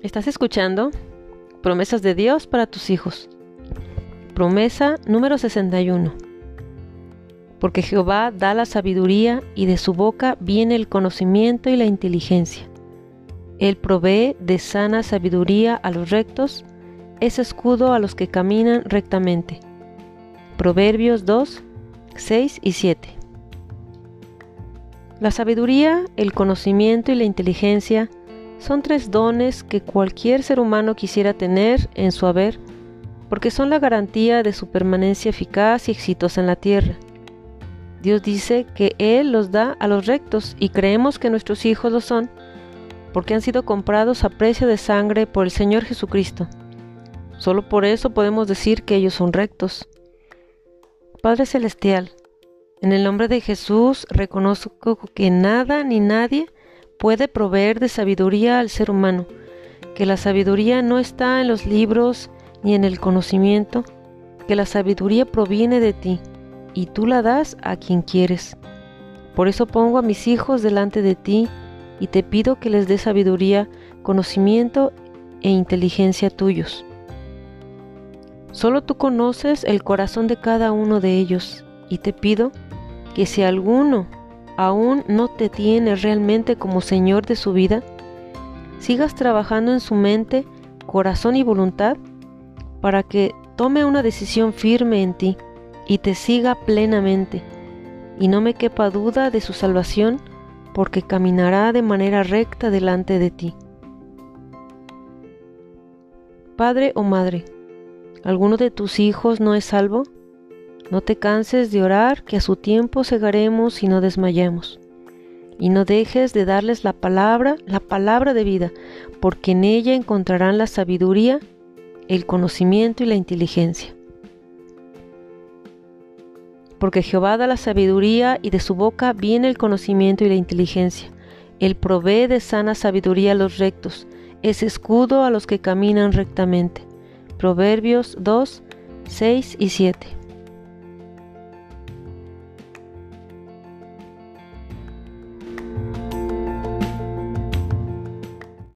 Estás escuchando Promesas de Dios para tus hijos. Promesa número 61. Porque Jehová da la sabiduría y de su boca viene el conocimiento y la inteligencia. Él provee de sana sabiduría a los rectos, es escudo a los que caminan rectamente. Proverbios 2, 6 y 7. La sabiduría, el conocimiento y la inteligencia son tres dones que cualquier ser humano quisiera tener en su haber, porque son la garantía de su permanencia eficaz y exitosa en la tierra. Dios dice que Él los da a los rectos y creemos que nuestros hijos lo son, porque han sido comprados a precio de sangre por el Señor Jesucristo. Solo por eso podemos decir que ellos son rectos. Padre Celestial, en el nombre de Jesús reconozco que nada ni nadie puede proveer de sabiduría al ser humano, que la sabiduría no está en los libros ni en el conocimiento, que la sabiduría proviene de ti y tú la das a quien quieres. Por eso pongo a mis hijos delante de ti y te pido que les dé sabiduría, conocimiento e inteligencia tuyos. Solo tú conoces el corazón de cada uno de ellos y te pido que si alguno aún no te tiene realmente como Señor de su vida, sigas trabajando en su mente, corazón y voluntad para que tome una decisión firme en ti y te siga plenamente, y no me quepa duda de su salvación, porque caminará de manera recta delante de ti. Padre o Madre, ¿alguno de tus hijos no es salvo? No te canses de orar, que a su tiempo cegaremos y no desmayemos. Y no dejes de darles la palabra, la palabra de vida, porque en ella encontrarán la sabiduría, el conocimiento y la inteligencia. Porque Jehová da la sabiduría y de su boca viene el conocimiento y la inteligencia. Él provee de sana sabiduría a los rectos, es escudo a los que caminan rectamente. Proverbios 2, 6 y 7.